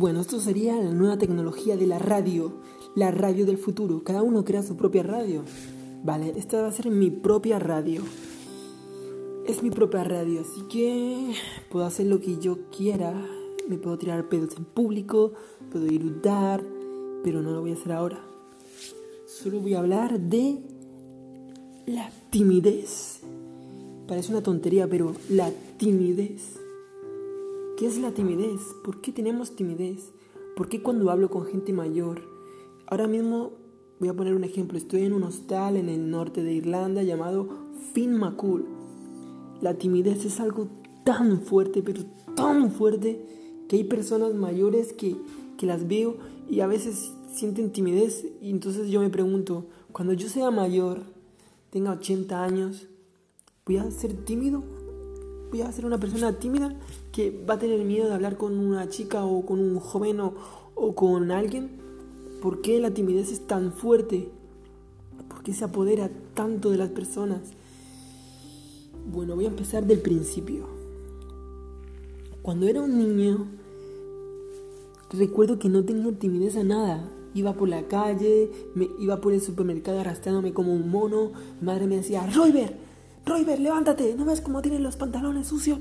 Bueno, esto sería la nueva tecnología de la radio, la radio del futuro. Cada uno crea su propia radio. Vale, esta va a ser mi propia radio. Es mi propia radio, así que puedo hacer lo que yo quiera. Me puedo tirar pedos en público, puedo irudar, pero no lo voy a hacer ahora. Solo voy a hablar de la timidez. Parece una tontería, pero la timidez. ¿Qué es la timidez? ¿Por qué tenemos timidez? ¿Por qué cuando hablo con gente mayor? Ahora mismo voy a poner un ejemplo. Estoy en un hostal en el norte de Irlanda llamado Finn McCool. La timidez es algo tan fuerte, pero tan fuerte, que hay personas mayores que, que las veo y a veces sienten timidez. Y entonces yo me pregunto, cuando yo sea mayor, tenga 80 años, ¿voy a ser tímido? ¿Voy a ser una persona tímida? que va a tener miedo de hablar con una chica o con un joven o, con alguien? ¿Por qué la timidez es tan fuerte? ¿Por qué se apodera tanto de las personas? Bueno, voy a empezar del principio. Cuando era un niño, recuerdo que no tenía timidez a nada. Iba por la calle, me iba por el supermercado arrastrándome como un mono. Madre me decía, Royber, Royber, levántate, ¿no ves cómo tienes los pantalones sucios?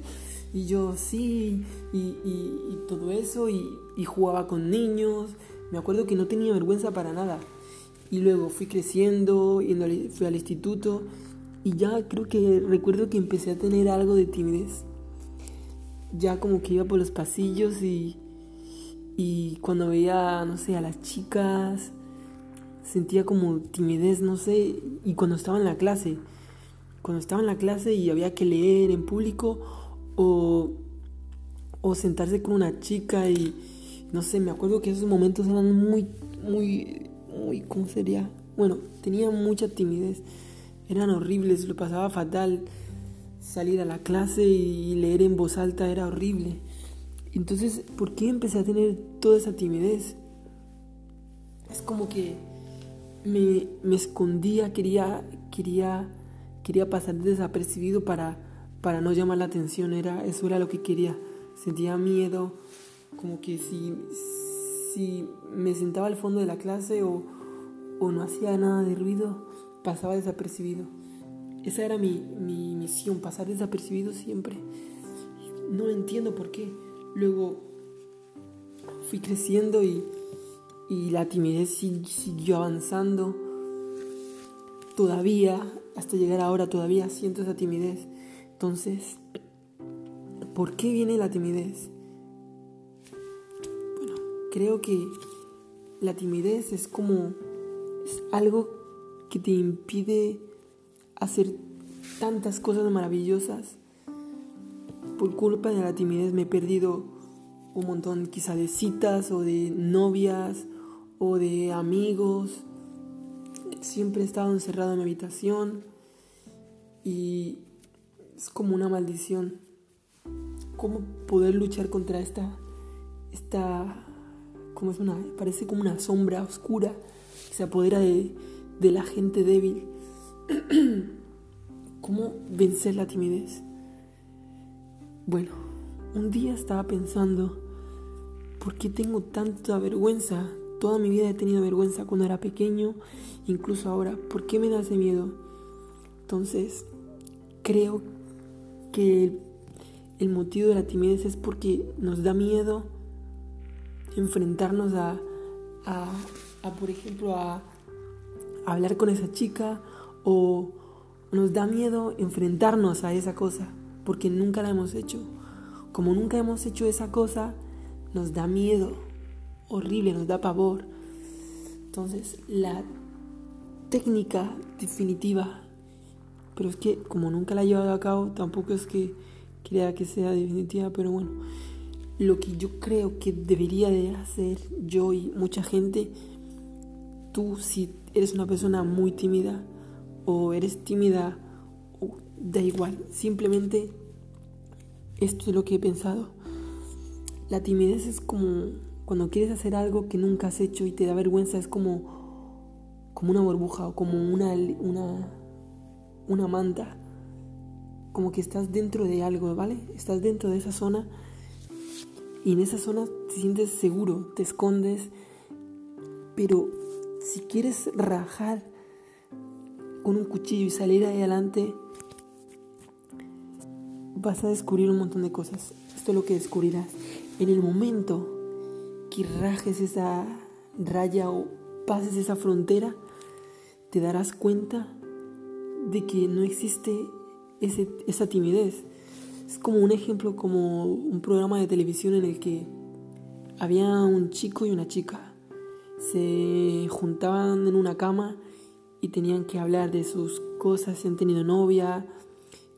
Y yo sí, y, todo eso, y, jugaba con niños. Me acuerdo que no tenía vergüenza para nada. Y luego fui creciendo, y fui al instituto, y ya creo que recuerdo que empecé a tener algo de timidez. Ya como que iba por los pasillos y, y cuando veía, no sé, a las chicas, sentía como timidez, no sé, y cuando estaba en la clase, cuando estaba en la clase y había que leer en público, o, o sentarse con una chica y no sé, me acuerdo que esos momentos eran muy, muy, muy, ¿cómo sería? Bueno, tenía mucha timidez, eran horribles, lo pasaba fatal. Salir a la clase y leer en voz alta era horrible. Entonces, ¿por qué empecé a tener toda esa timidez? Es como que me, me escondía, quería, quería, quería pasar desapercibido para para no llamar la atención, era, eso era lo que quería. Sentía miedo, como que si, si me sentaba al fondo de la clase o, o no hacía nada de ruido, pasaba desapercibido. Esa era mi, mi misión, pasar desapercibido siempre. No entiendo por qué. Luego fui creciendo y, y la timidez siguió avanzando. Todavía, hasta llegar ahora, todavía siento esa timidez. Entonces, ¿por qué viene la timidez? Bueno, creo que la timidez es como es algo que te impide hacer tantas cosas maravillosas. Por culpa de la timidez me he perdido un montón quizá de citas o de novias o de amigos. Siempre he estado encerrado en mi habitación y es como una maldición. ¿Cómo poder luchar contra esta, esta, como es una, parece como una sombra oscura que se apodera de, de la gente débil? ¿Cómo vencer la timidez? Bueno, un día estaba pensando, ¿por qué tengo tanta vergüenza? Toda mi vida he tenido vergüenza cuando era pequeño, incluso ahora. ¿Por qué me da ese miedo? Entonces, creo que el, motivo de la timidez es porque nos da miedo enfrentarnos a, a, por ejemplo, a, hablar con esa chica o nos da miedo enfrentarnos a esa cosa porque nunca la hemos hecho. Como nunca hemos hecho esa cosa, nos da miedo, horrible, nos da pavor. Entonces, la técnica definitiva pero es que como nunca la he llevado a cabo, tampoco es que crea que sea definitiva, pero bueno, lo que yo creo que debería de hacer yo y mucha gente, tú si eres una persona muy tímida o eres tímida, da igual, simplemente esto es lo que he pensado. La timidez es como cuando quieres hacer algo que nunca has hecho y te da vergüenza, es como, como una burbuja o como una, una una manta, como que estás dentro de algo, ¿vale? Estás dentro de esa zona Y en esa zona te sientes seguro, te escondes, pero si quieres rajar con un cuchillo y salir adelante, vas a descubrir un montón de cosas. Esto es lo que descubrirás. En el momento que rajes esa raya o pases esa frontera, te darás cuenta de que no existe esa timidez. Es como un ejemplo, como un programa de televisión en el que había un chico y una chica. Se juntaban en una cama y tenían que hablar de sus cosas, si han tenido novia.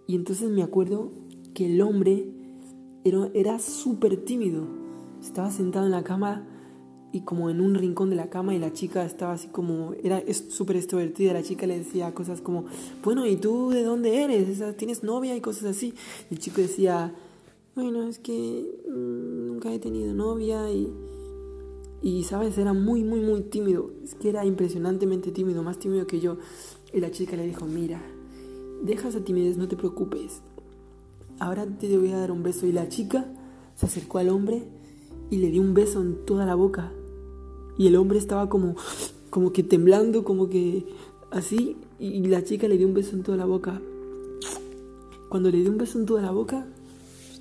Y entonces me acuerdo que el hombre era, era súper tímido. Estaba sentado en la cama y como en un rincón de la cama y la chica estaba así como, era súper extrovertida, la chica le decía cosas como, bueno, ¿y tú de dónde eres? ¿Tienes novia y cosas así? Y el chico decía, bueno, es que mm, nunca he tenido novia y, y, ¿sabes? Era muy, muy, muy tímido, es que era impresionantemente tímido, más tímido que yo. Y la chica le dijo, mira, deja esa timidez, no te preocupes, ahora te voy a dar un beso. Y la chica se acercó al hombre y le dio un beso en toda la boca. Y el hombre estaba como, como que temblando, como que así. Y la chica le dio un beso en toda la boca. Cuando le dio un beso en toda la boca,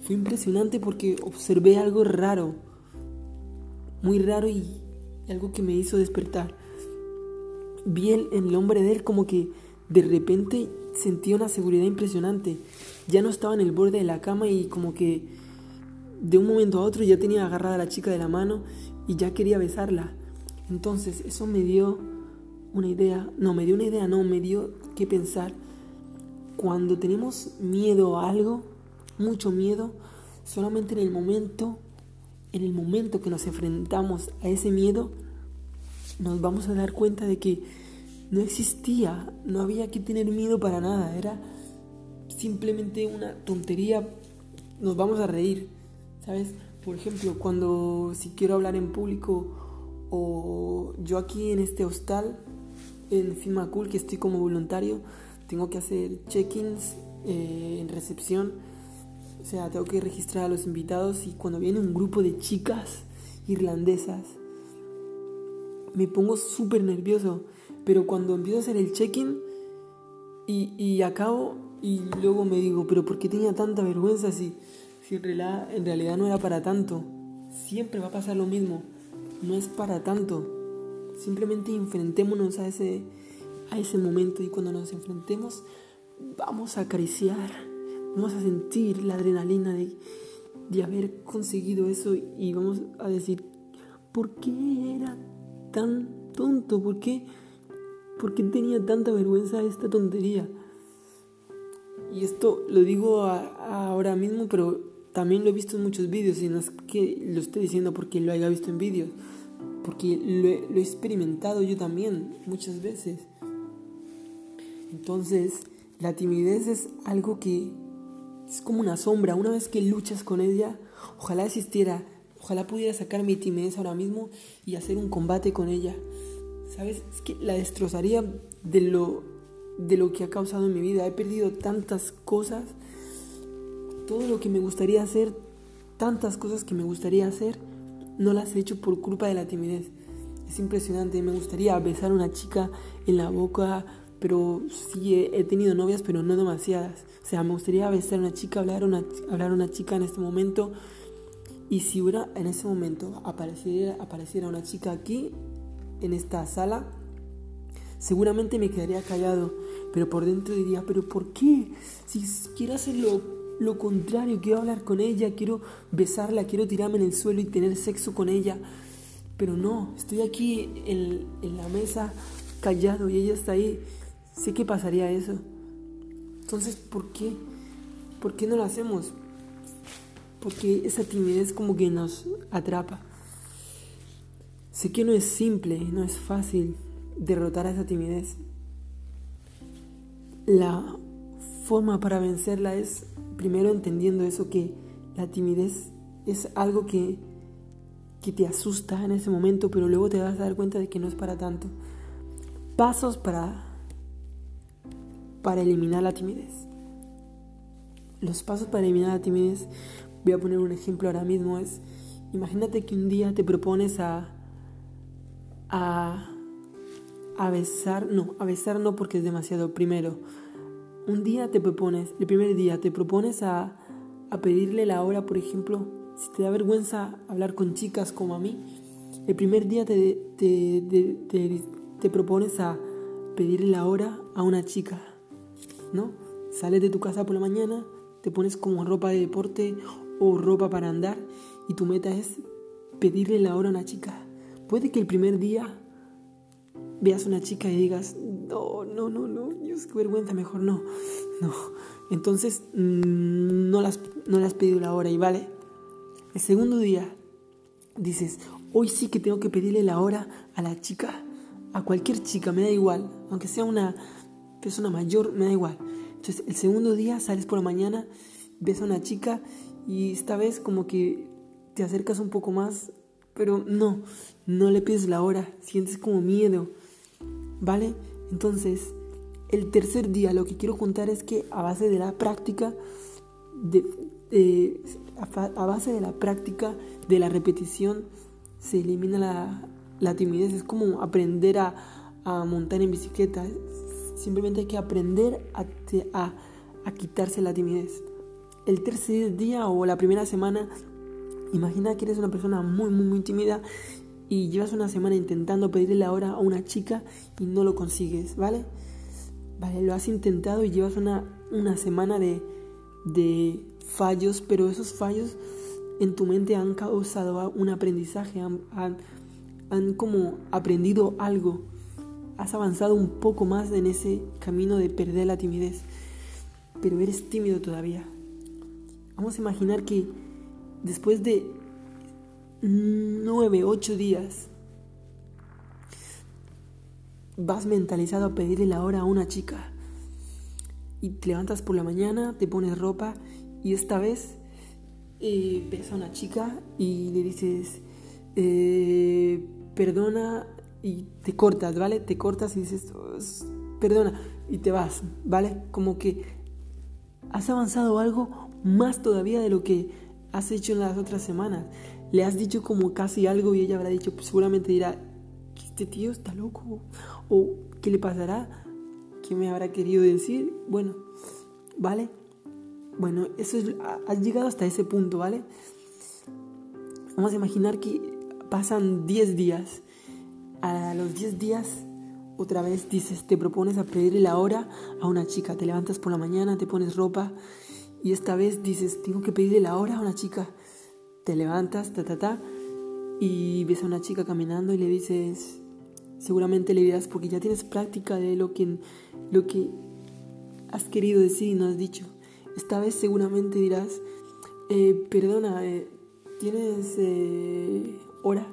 fue impresionante porque observé algo raro. Muy raro y algo que me hizo despertar. Vi en el hombre de él como que de repente sentí una seguridad impresionante. Ya no estaba en el borde de la cama y como que de un momento a otro ya tenía agarrada a la chica de la mano y ya quería besarla. Entonces eso me dio una idea, no, me dio una idea, no, me dio que pensar. Cuando tenemos miedo a algo, mucho miedo, solamente en el momento, en el momento que nos enfrentamos a ese miedo, nos vamos a dar cuenta de que no existía, no había que tener miedo para nada, era simplemente una tontería, nos vamos a reír, Por ejemplo, cuando si quiero hablar en público o yo aquí en este hostal, en Cool, que estoy como voluntario, tengo que hacer check-ins eh, en recepción, o sea, tengo que registrar a los invitados y cuando viene un grupo de chicas irlandesas, me pongo súper nervioso. Pero cuando empiezo a hacer el check-in y, y, acabo y luego me digo, pero ¿por qué tenía tanta vergüenza si, si en, realidad, no era para tanto? Siempre va a pasar lo mismo, no es para tanto. Simplemente enfrentémonos a ese, a ese momento y cuando nos enfrentemos vamos a acariciar, vamos a sentir la adrenalina de, de haber conseguido eso y vamos a decir, ¿por qué era tan tonto? ¿Por qué? ¿Por qué tenía tanta vergüenza esta tontería? Y esto lo digo ahora mismo, pero también lo he visto en muchos vídeos y no es que lo esté diciendo porque lo haya visto en vídeos, porque lo he, lo he experimentado yo también muchas veces. Entonces, la timidez es algo que es como una sombra. Una vez que luchas con ella, ojalá existiera, ojalá pudiera sacar mi timidez ahora mismo y hacer un combate con ella. ¿Sabes? Es que la destrozaría de lo, de lo que ha causado en mi vida. He perdido tantas cosas, todo lo que me gustaría hacer, tantas cosas que me gustaría hacer, no las he hecho por culpa de la timidez. Es impresionante, me gustaría besar a una chica en la boca, pero sí he, tenido novias, pero no demasiadas. O sea, me gustaría besar a una chica, hablar a una, hablar a una chica en este momento. Y si hubiera en ese momento apareciera, apareciera una chica aquí, en esta sala, seguramente me quedaría callado, pero por dentro diría, pero ¿por qué? Si quiero hacer lo, contrario, quiero hablar con ella, quiero besarla, quiero tirarme en el suelo y tener sexo con ella, pero no, estoy aquí en, la mesa callado y ella está ahí, sé que pasaría eso. Entonces, ¿por qué? ¿Por qué no lo hacemos? Porque esa timidez como que nos atrapa. Sé que no es simple, no es fácil derrotar a esa timidez. La forma para vencerla es primero entendiendo eso que la timidez es algo que, que te asusta en ese momento, pero luego te vas a dar cuenta de que no es para tanto. Pasos para, para eliminar la timidez. Los pasos para eliminar la timidez, voy a poner un ejemplo ahora mismo, es Imagínate que un día te propones a, a, a besar, no, a besar no porque es demasiado primero. Un día te propones, el primer día te propones a, a pedirle la hora, por ejemplo, si te da vergüenza hablar con chicas como a mí, el primer día te, te, te, te propones a pedirle la hora a una chica, ¿no? Sales de tu casa por la mañana, te pones como ropa de deporte o ropa para andar y tu meta es pedirle la hora a una chica. Puede que el primer día veas una chica y digas, no, no, no, no, Dios, qué vergüenza, mejor no, no. Entonces mm, no, las, no le has pedido la hora y vale. El segundo día dices, hoy sí que tengo que pedirle la hora a la chica, a cualquier chica, me da igual, aunque sea una persona mayor, me da igual. Entonces el segundo día sales por la mañana, ves a una chica y esta vez como que te acercas un poco más, pero no, no le pides la hora, sientes como miedo, ¿vale? Entonces, el tercer día lo que quiero contar es que a base de la práctica, de, a, base de la práctica, de la repetición, se elimina la, timidez. Es como aprender a, montar en bicicleta. Simplemente hay que aprender a, a, a quitarse la timidez. El tercer día o la primera semana Imagina que eres una persona muy, muy, muy tímida y llevas una semana intentando pedirle la hora a una chica y no lo consigues, ¿vale? Vale, lo has intentado y llevas una, una semana de, de fallos, pero esos fallos en tu mente han causado un aprendizaje, han, han, han como aprendido algo, has avanzado un poco más en ese camino de perder la timidez, pero eres tímido todavía. Vamos a imaginar que después de nueve, ocho días, vas mentalizado a pedirle la hora a una chica. Y te levantas por la mañana, te pones ropa y esta vez eh, ves a una chica y le dices, eh, perdona y te cortas, ¿vale? Te cortas y dices, perdona y te vas, ¿vale? Como que has avanzado algo más todavía de lo que has hecho en las otras semanas. Le has dicho como casi algo y ella habrá dicho, pues seguramente dirá, este tío está loco. O ¿qué le pasará? ¿Qué me habrá querido decir? Bueno, ¿vale? Bueno, eso es, has llegado hasta ese punto, ¿vale? Vamos a imaginar que pasan 10 días. A los 10 días, otra vez dices, te propones a pedirle la hora a una chica. Te levantas por la mañana, te pones ropa y esta vez dices, tengo que pedirle la hora a una chica. Te levantas, ta, ta, ta, y ves a una chica caminando y le dices, seguramente le dirás, porque ya tienes práctica de lo que, lo que has querido decir y no has dicho. Esta vez seguramente dirás, eh, perdona, eh, ¿tienes eh, hora?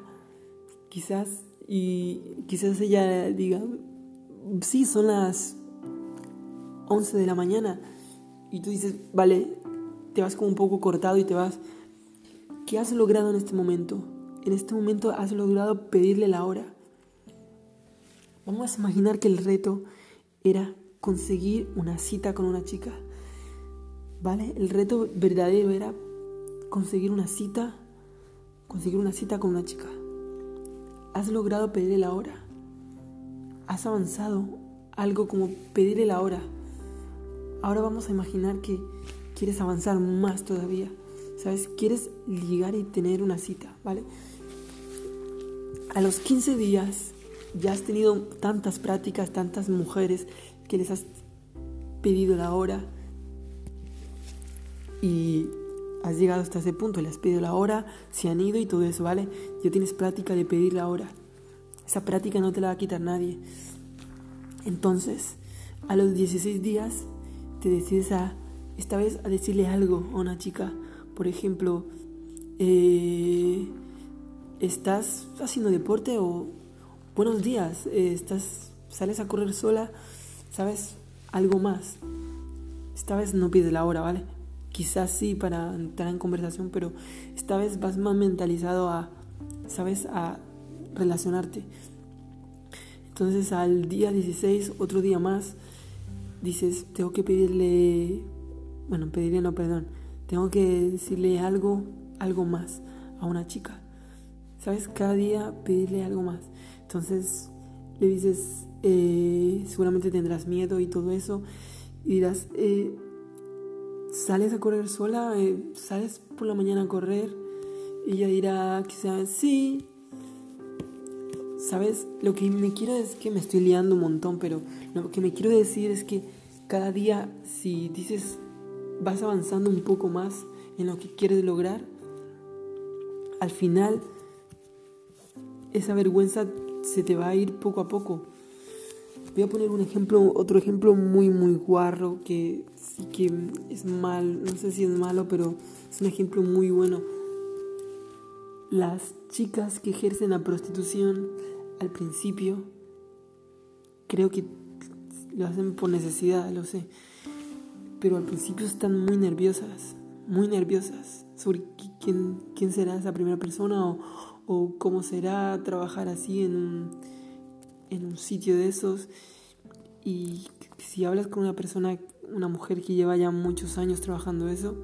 Quizás, y quizás ella diga, sí, son las 11 de la mañana y tú dices, vale, te vas como un poco cortado y te vas. ¿Qué has logrado en este momento? En este momento has logrado pedirle la hora. Vamos a imaginar que el reto era conseguir una cita con una chica. ¿Vale? El reto verdadero era conseguir una cita, conseguir una cita con una chica. Has logrado pedirle la hora. Has avanzado algo como pedirle la hora. Ahora vamos a imaginar que quieres avanzar más todavía. ¿Sabes? Quieres ligar y tener una cita, ¿vale? A los 15 días ya has tenido tantas prácticas, tantas mujeres que les has pedido la hora y has llegado hasta ese punto, le has pedido la hora, se han ido y todo eso, ¿vale? Ya tienes práctica de pedir la hora. Esa práctica no te la va a quitar nadie. Entonces, a los 16 días te decides a, esta vez, a decirle algo a una chica. Por ejemplo, eh, ¿estás haciendo deporte o buenos días? Eh, ¿Estás, sales a correr sola? ¿Sabes? Algo más. Esta vez no pides la hora, ¿vale? Quizás sí para entrar en conversación, pero esta vez vas más mentalizado a, ¿sabes? A relacionarte. Entonces al día 16, otro día más, dices, tengo que pedirle, bueno, pedirle no, perdón, tengo que decirle algo, algo más, a una chica. ¿Sabes? Cada día pedirle algo más. Entonces le dices, eh, seguramente tendrás miedo y todo eso. Y dirás, eh, ¿sales a correr sola? Eh, ¿Sales por la mañana a correr? Y ella dirá, quizás, sí. ¿Sabes? Lo que me quiero es que me estoy liando un montón, pero lo que me quiero decir es que cada día, si dices, vas avanzando un poco más en lo que quieres lograr, al final esa vergüenza se te va a ir poco a poco. Voy a poner un ejemplo, otro ejemplo muy, muy guarro que sí que es mal, no sé si es malo, pero es un ejemplo muy bueno. Las chicas que ejercen la prostitución al principio, creo que lo hacen por necesidad, lo sé, pero al principio están muy nerviosas, muy nerviosas sobre quién, quién será esa primera persona o, o cómo será trabajar así en un, en un sitio de esos. Y si hablas con una persona, una mujer que lleva ya muchos años trabajando eso,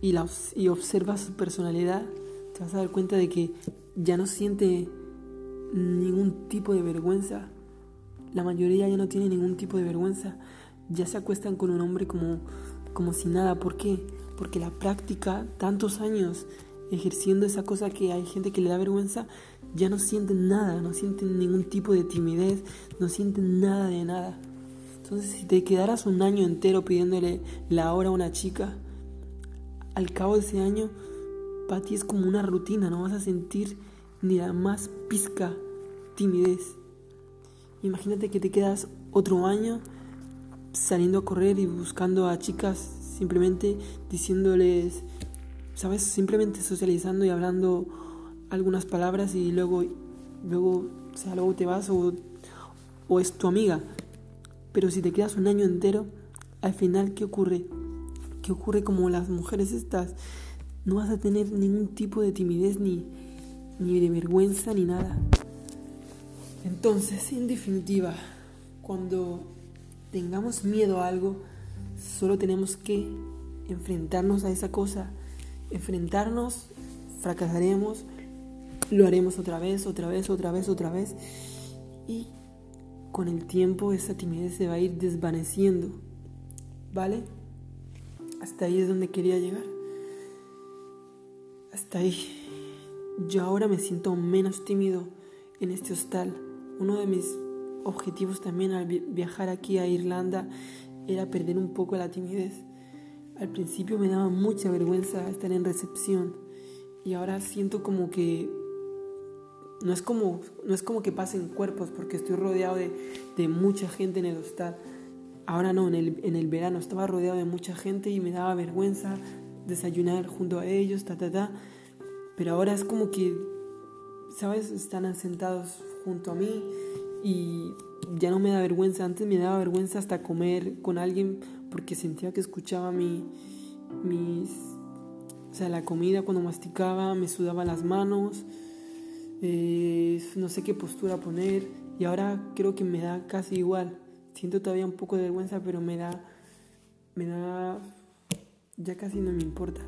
y, la, y observas su personalidad, te vas a dar cuenta de que ya no siente ningún tipo de vergüenza. La mayoría ya no tiene ningún tipo de vergüenza. Ya se acuestan con un hombre como, como si nada. ¿Por qué? Porque la práctica, tantos años ejerciendo esa cosa que hay gente que le da vergüenza, ya no sienten nada, no sienten ningún tipo de timidez, no sienten nada de nada. Entonces, si te quedaras un año entero pidiéndole la hora a una chica, al cabo de ese año, para ti es como una rutina, no vas a sentir ni la más pizca timidez. Imagínate que te quedas otro año saliendo a correr y buscando a chicas simplemente diciéndoles ¿sabes? Simplemente socializando y hablando algunas palabras y luego, luego, o sea, luego te vas o, o es tu amiga. Pero si te quedas un año entero, al final, ¿qué ocurre? ¿Qué ocurre como las mujeres estas? No vas a tener ningún tipo de timidez ni, ni de vergüenza ni nada. Entonces, en definitiva, cuando tengamos miedo a algo, solo tenemos que enfrentarnos a esa cosa enfrentarnos, fracasaremos, lo haremos otra vez, otra vez, otra vez, otra vez. Y con el tiempo esa timidez se va a ir desvaneciendo. ¿Vale? Hasta ahí es donde quería llegar. Hasta ahí. Yo ahora me siento menos tímido en este hostal. Uno de mis objetivos también al viajar aquí a Irlanda era perder un poco la timidez. Al principio me daba mucha vergüenza estar en recepción y ahora siento como que no es como, no es como que pasen cuerpos porque estoy rodeado de, de mucha gente en el hostal. Ahora no, en el, en el verano estaba rodeado de mucha gente y me daba vergüenza desayunar junto a ellos, ta, ta, ta. Pero ahora es como que, ¿sabes? Están sentados junto a mí y ya no me da vergüenza. Antes me daba vergüenza hasta comer con alguien porque sentía que escuchaba mi, mis, o sea, la comida cuando masticaba, me sudaba las manos, eh, no sé qué postura poner y ahora creo que me da casi igual. Siento todavía un poco de vergüenza, pero me da, me da, ya casi no me importa.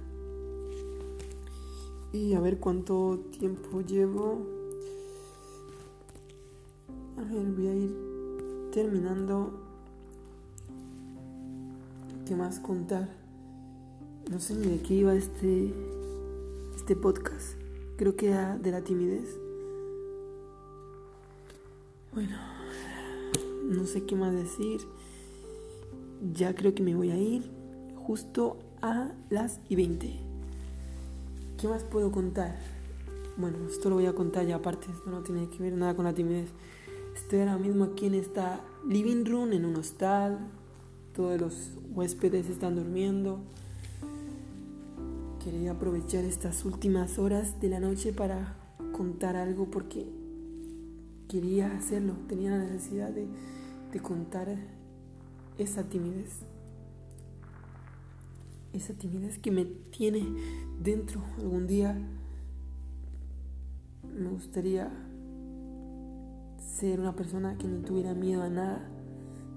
Y a ver cuánto tiempo llevo. A ver, voy a ir terminando qué más contar. No sé ni de qué iba este, este podcast. Creo que era de la timidez. Bueno, no sé qué más decir. Ya creo que me voy a ir justo a las y 20. ¿Qué más puedo contar? Bueno, esto lo voy a contar ya aparte, esto no tiene que ver nada con la timidez. Estoy ahora mismo aquí en esta living room, en un hostal, todos los huéspedes están durmiendo. Quería aprovechar estas últimas horas de la noche para contar algo porque quería hacerlo, tenía la necesidad de, de contar esa timidez. Esa timidez que me tiene dentro. Algún día me gustaría ser una persona que no tuviera miedo a nada.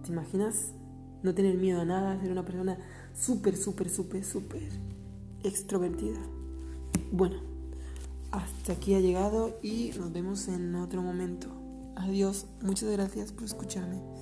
¿Te imaginas no tener miedo a nada, ser una persona súper, súper, súper, súper extrovertida. Bueno, hasta aquí ha llegado y nos vemos en otro momento. Adiós, muchas gracias por escucharme.